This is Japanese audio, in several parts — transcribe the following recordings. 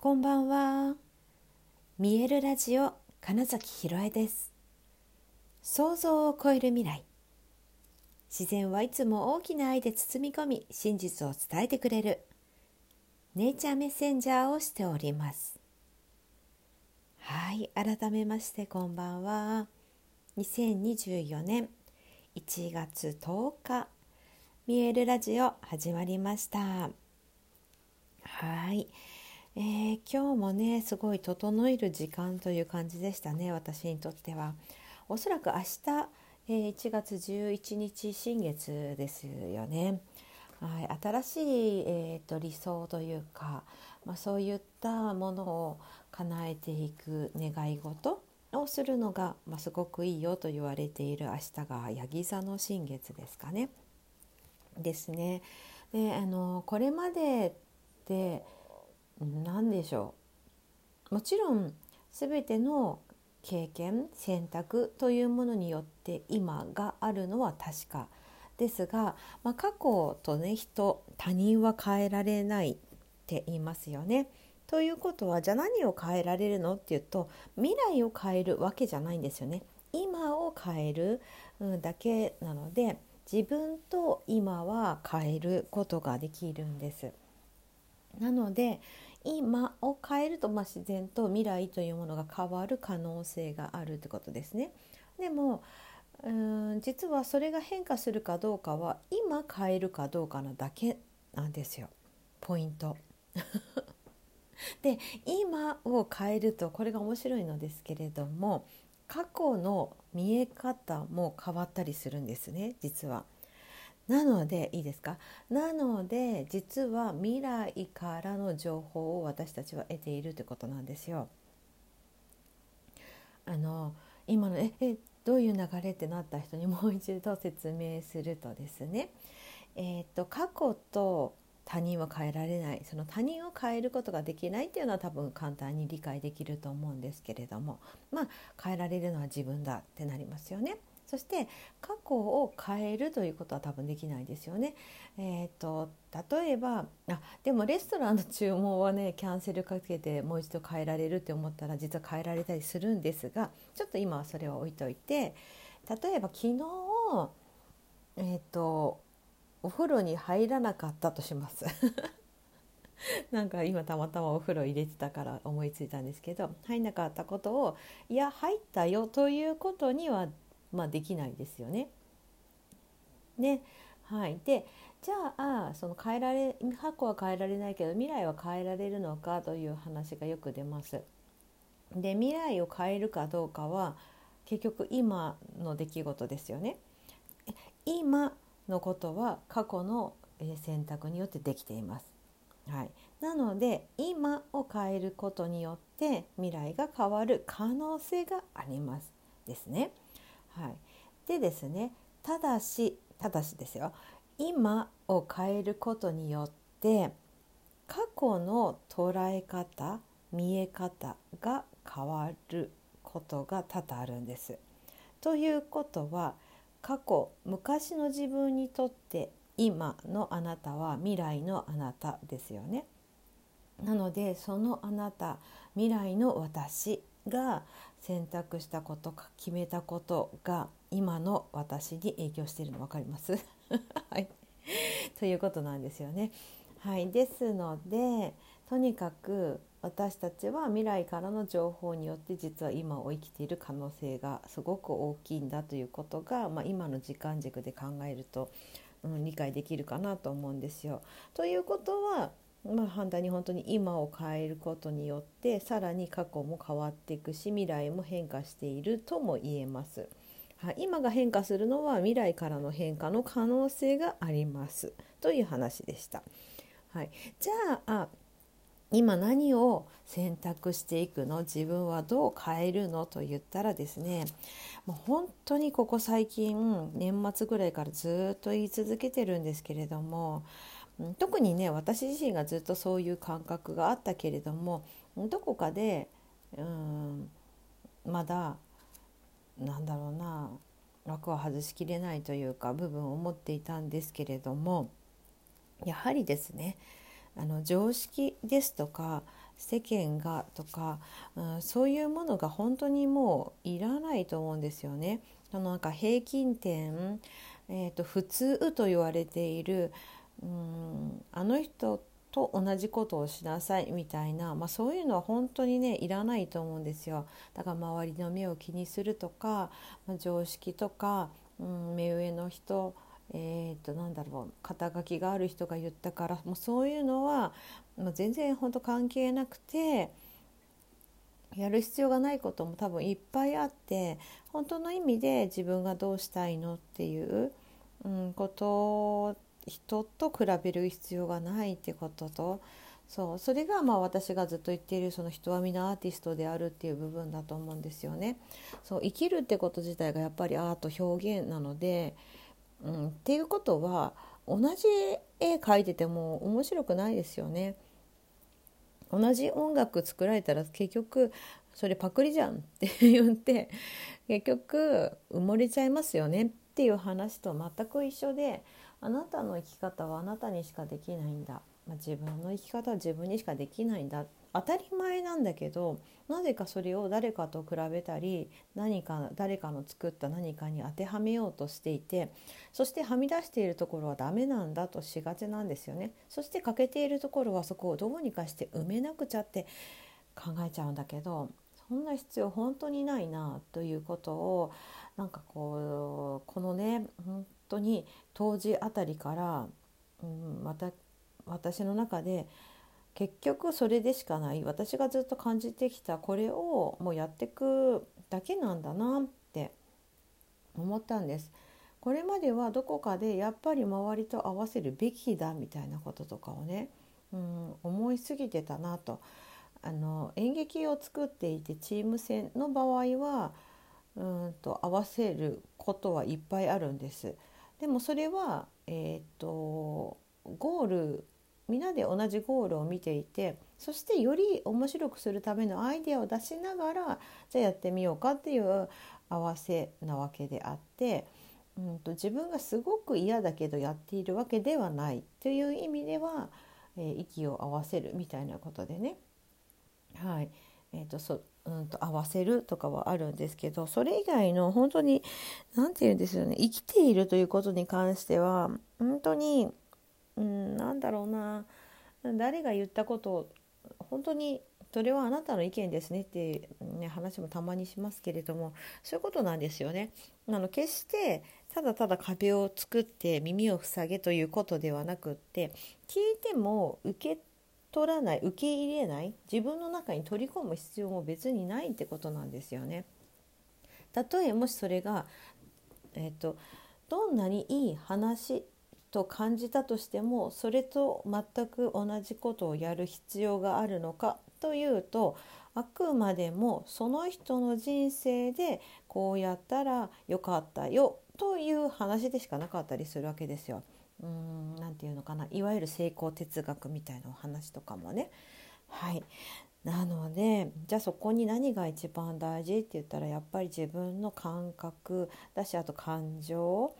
こんばんは。見えるラジオ金崎ひろえです。想像を超える未来。自然はいつも大きな愛で包み込み、真実を伝えてくれる。ネイチャーメッセンジャーをしております。はい、改めましてこんばんは。2024年1月10日、見えるラジオ始まりました。はい。えー、今日もねすごい整える時間という感じでしたね私にとっては。おそらく明日、えー、1月11日新月ですよね。はい、新しい、えーと、理想というか、まあ、そういったものを叶えていく願い事をするのが、まあ、すごくいいよと言われている明日がヤギ座の新月ですかね。ですね。であのこれまでで何でしょうもちろん全ての経験選択というものによって今があるのは確かですが、まあ、過去とね人他人は変えられないって言いますよね。ということはじゃあ何を変えられるのっていうと未来を変えるわけじゃないんですよね。今を変えるだけなので自分と今は変えることができるんです。なので今を変えると、まあ、自然と未来というものが変わる可能性があるってことですね。でもうん実はそれが変化するかどうかは今変えるかどうかなだけなんですよポイント。で今を変えるとこれが面白いのですけれども過去の見え方も変わったりするんですね実は。なのでいいですか？なので実は未来からの情報を私たちは得ているということなんですよ。あの今のええどういう流れってなった人にもう一度説明するとですね、えーと、と過去と他人は変えられないその他人を変えることができないっていうのは多分簡単に理解できると思うんですけれどもまあ変えられるのは自分だってなりますよね。そして過去を変えるということは多分できないですよね。えーと、例えばあでもレストランの注文はねキャンセルかけてもう一度変えられるって思ったら実は変えられたりするんですがちょっと今はそれは置いといて例えば昨日えーとお風呂に入らなかったとします。なんか今たまたまお風呂入れてたから思いついたんですけど入んなかったことをいや入ったよということにはまあ、できないですよね。ねはい、でじゃあその変えられ過去は変えられないけど未来は変えられるのかという話がよく出ます。で未来を変えるかどうかは結局今の出来事ですよね。今のことは過去の選択によってできています。はい、なので今を変えることによって未来が変わる可能性がありますですね。はい、でですねただしただしですよ今を変えることによって過去の捉え方見え方が変わることが多々あるんです。ということは過去昔の自分にとって今のあなたは未来のあなたですよね。なのでそのあなた未来の私が選択したことか決めたことが今の私に影響しているの分かります？はい、ということなんですよね。はい、ですのでとにかく私たちは未来からの情報によって実は今を生きている可能性がすごく大きいんだということが、まあ、今の時間軸で考えると、うん、理解できるかなと思うんですよ。ということはまあ、反対に本当に今を変えることによってさらに過去も変わっていくし未来も変化しているとも言えます。はい、今が変化するのは未来からの変化の可能性がありますという話でした。はい、じゃあ今何を選択していくの？自分はどう変えるの？と言ったらですねもう本当にここ最近年末ぐらいからずっと言い続けてるんですけれども特にね私自身がずっとそういう感覚があったけれどもどこかでうんまだなんだろうな枠は外しきれないというか部分を持っていたんですけれどもやはりですねあの常識ですとか世間がとか、うん、そういうものが本当にもういらないと思うんですよね。のなんか平均点、えーと、普通と言われている、うん、あの人と同じことをしなさいみたいな、まあ、そういうのは本当にねいらないと思うんですよ。だから周りの目を気にするとか、まあ、常識とか、うん、目上の人えー、となんだろう肩書きがある人が言ったからもうそういうのはもう全然本当関係なくてやる必要がないことも多分いっぱいあって本当の意味で自分がどうしたいのっていう、うん、こと人と比べる必要がないってこととそうそれがまあ私がずっと言っているその人は皆アーティストであるっていう部分だと思うんですよね。そう生きるってこと自体がやっぱりアート表現なので、うん、っていうことは同じ絵描いてても面白くないですよね。同じ音楽作られたら結局それパクリじゃんって言って結局埋もれちゃいますよねっていう話と全く一緒であなたの生き方はあなたにしかできないんだ、まあ、自分の生き方は自分にしかできないんだ。当たり前なんだけどなぜかそれを誰かと比べたり何か誰かの作った何かに当てはめようとしていてそしてはみ出しているところはダメなんだとしがちなんですよね。そして欠けているところはそこをどうにかして埋めなくちゃって考えちゃうんだけどそんな必要本当にないなということをなんかこうこのね本当に当時あたりから、うん、また私の中で結局それでしかない私がずっと感じてきたこれをもうやっていくだけなんだなって思ったんです。これまではどこかでやっぱり周りと合わせるべきだみたいなこととかをね、うん、思いすぎてたなとあの演劇を作っていてチーム戦の場合はうんと合わせることはいっぱいあるんです。でもそれは、えーとゴールみんなで同じゴールを見ていてそしてより面白くするためのアイデアを出しながらじゃあやってみようかっていう合わせなわけであって、うんと、自分がすごく嫌だけどやっているわけではないという意味では、えー、息を合わせるみたいなことでね、はい。えーとそうんと、合わせるとかはあるんですけどそれ以外の本当に何て言うんですよね生きているということに関しては本当にうん、なんだろうな誰が言ったことを本当にそれはあなたの意見ですねっていう、ね、話もたまにしますけれどもそういうことなんですよね。あの決してただただ壁を作って耳を塞げということではなくって聞いても受け取らない受け入れない自分の中に取り込む必要も別にないってことなんですよね。たとえもしそれが、えーとどんなにいい話と感じたとしてもそれと全く同じことをやる必要があるのかというとあくまでもその人の人生でこうやったらよかったよという話でしかなかったりするわけですよ。うん何て言うのかないわゆる成功哲学みたいなお話とかもね。はいなのでじゃあそこに何が一番大事って言ったらやっぱり自分の感覚だしあと感情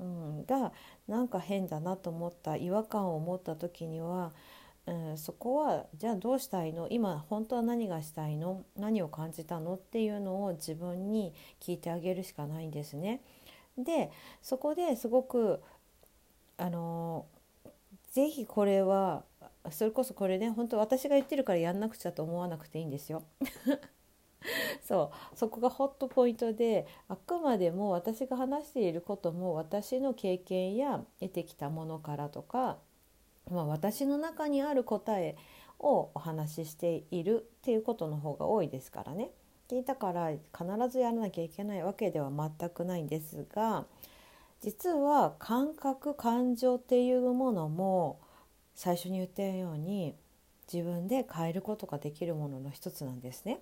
うん、がなんか変だなと思った違和感を持った時には、うん、そこはじゃあどうしたいの？今本当は何がしたいの？何を感じたの？っていうのを自分に聞いてあげるしかないんですね。でそこですごくあのぜひこれはそれこそこれね本当私が言ってるからやんなくちゃと思わなくていいんですよ。そうそこがホットポイントであくまでも私が話していることも私の経験や得てきたものからとか、まあ、私の中にある答えをお話ししているっていうことの方が多いですからね。聞いたから必ずやらなきゃいけないわけでは全くないんですが実は感覚感情っていうものも最初に言ったように自分で変えることができるものの一つなんですね。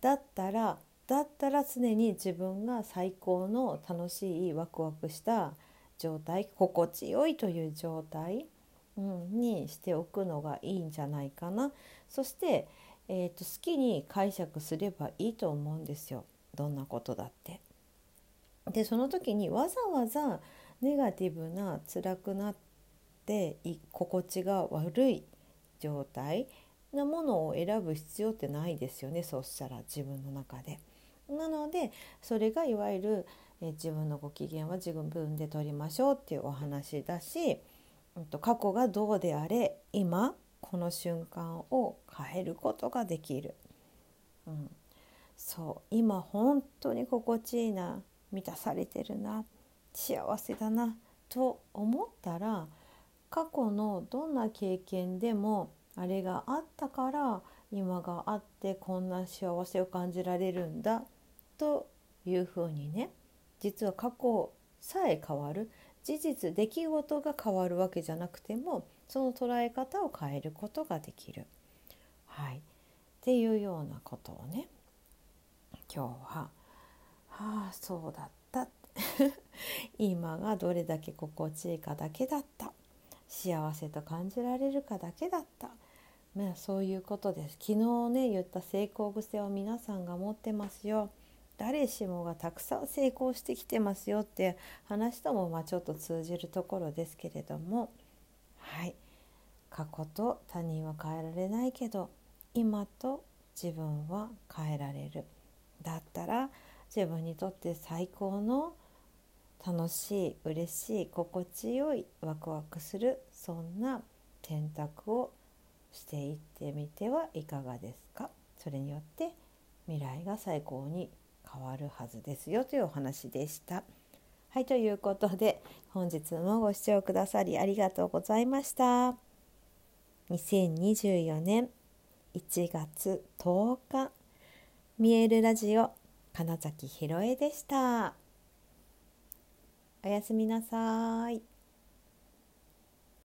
だったらだったら常に自分が最高の楽しいワクワクした状態心地よいという状態、うん、にしておくのがいいんじゃないかなそして、えーと、好きに解釈すればいいと思うんですよどんなことだって。でその時にわざわざネガティブな辛くなって心地が悪い状態なものを選ぶ必要ってないですよねそうしたら自分の中で。なのでそれがいわゆるえ自分のご機嫌は自分で取りましょうっていうお話だし、うんと、過去がどうであれ今この瞬間を変えることができる。うん、そう今本当に心地いいな満たされてるな幸せだなと思ったら過去のどんな経験でもあれがあったから今があってこんな幸せを感じられるんだというふうにね実は過去さえ変わる事実出来事が変わるわけじゃなくてもその捉え方を変えることができる。はい、っていうようなことをね今日は「はあそうだった」今がどれだけ心地いいかだけだった。幸せと感じられるかだけだった、まあ、そういうことです。昨日ね言った成功癖を皆さんが持ってますよ。誰しもがたくさん成功してきてますよって話ともまあちょっと通じるところですけれども。はい。過去と他人は変えられないけど今と自分は変えられる。だったら自分にとって最高の楽しい嬉しい心地よいワクワクするそんな選択をしていってみてはいかがですか？それによって未来が最高に変わるはずですよというお話でした。はいということで本日もご視聴くださりありがとうございました。2024年1月10日見えるラジオ金崎ひろえでした。おやすみなさい。